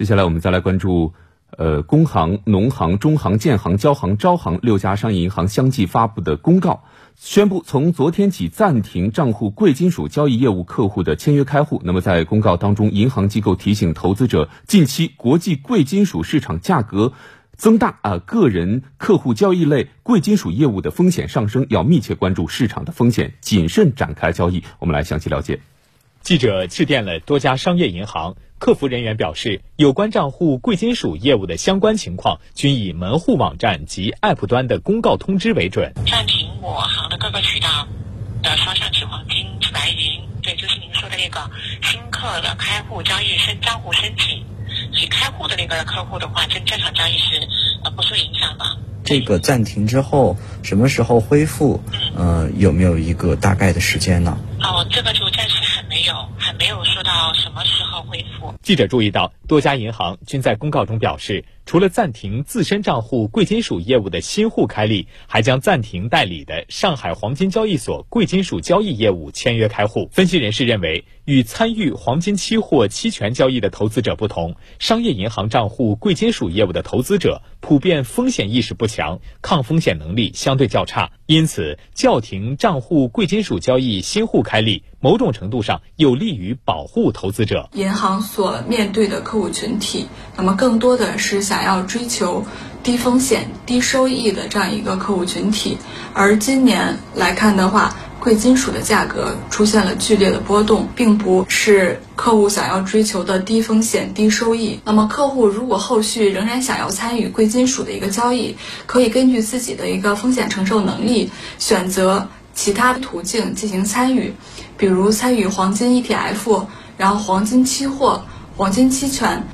接下来我们再来关注，呃，工行、农行、中行、建行、交行、招行六家商业银行相继发布的公告。宣布从昨天起暂停账户贵金属交易业务客户的签约开户。那么在公告当中，银行机构提醒投资者，近期国际贵金属市场价格增大啊，个人客户交易类贵金属业务的风险上升，要密切关注市场的风险，谨慎展开交易。我们来详细了解。记者致电了多家商业银行，客服人员表示，有关账户贵金属业务的相关情况均以门户网站及 App 端的公告通知为准。暂停我行的各个渠道的双向期黄金、白银，对，就是您说的那个新客的开户交易、申账户申请及开户的那个客户的话，正正常交易是呃不受影响的。这个暂停之后，什么时候恢复？呃，有没有一个大概的时间呢？还没有说到什么时候恢复。记者注意到，多家银行均在公告中表示。除了暂停自身账户贵金属业务的新户开立，还将暂停代理的上海黄金交易所贵金属交易业务签约开户。分析人士认为，与参与黄金期货期权交易的投资者不同，商业银行账户贵金属业务的投资者普遍风险意识不强，抗风险能力相对较差，因此叫停账户贵金属交易新户开立，某种程度上有利于保护投资者。银行所面对的客户群体，那么更多的是想。想要追求低风险、低收益的这样一个客户群体，而今年来看的话，贵金属的价格出现了剧烈的波动，并不是客户想要追求的低风险、低收益。那么，客户如果后续仍然想要参与贵金属的一个交易，可以根据自己的一个风险承受能力，选择其他途径进行参与，比如参与黄金 ETF，然后黄金期货、黄金期权。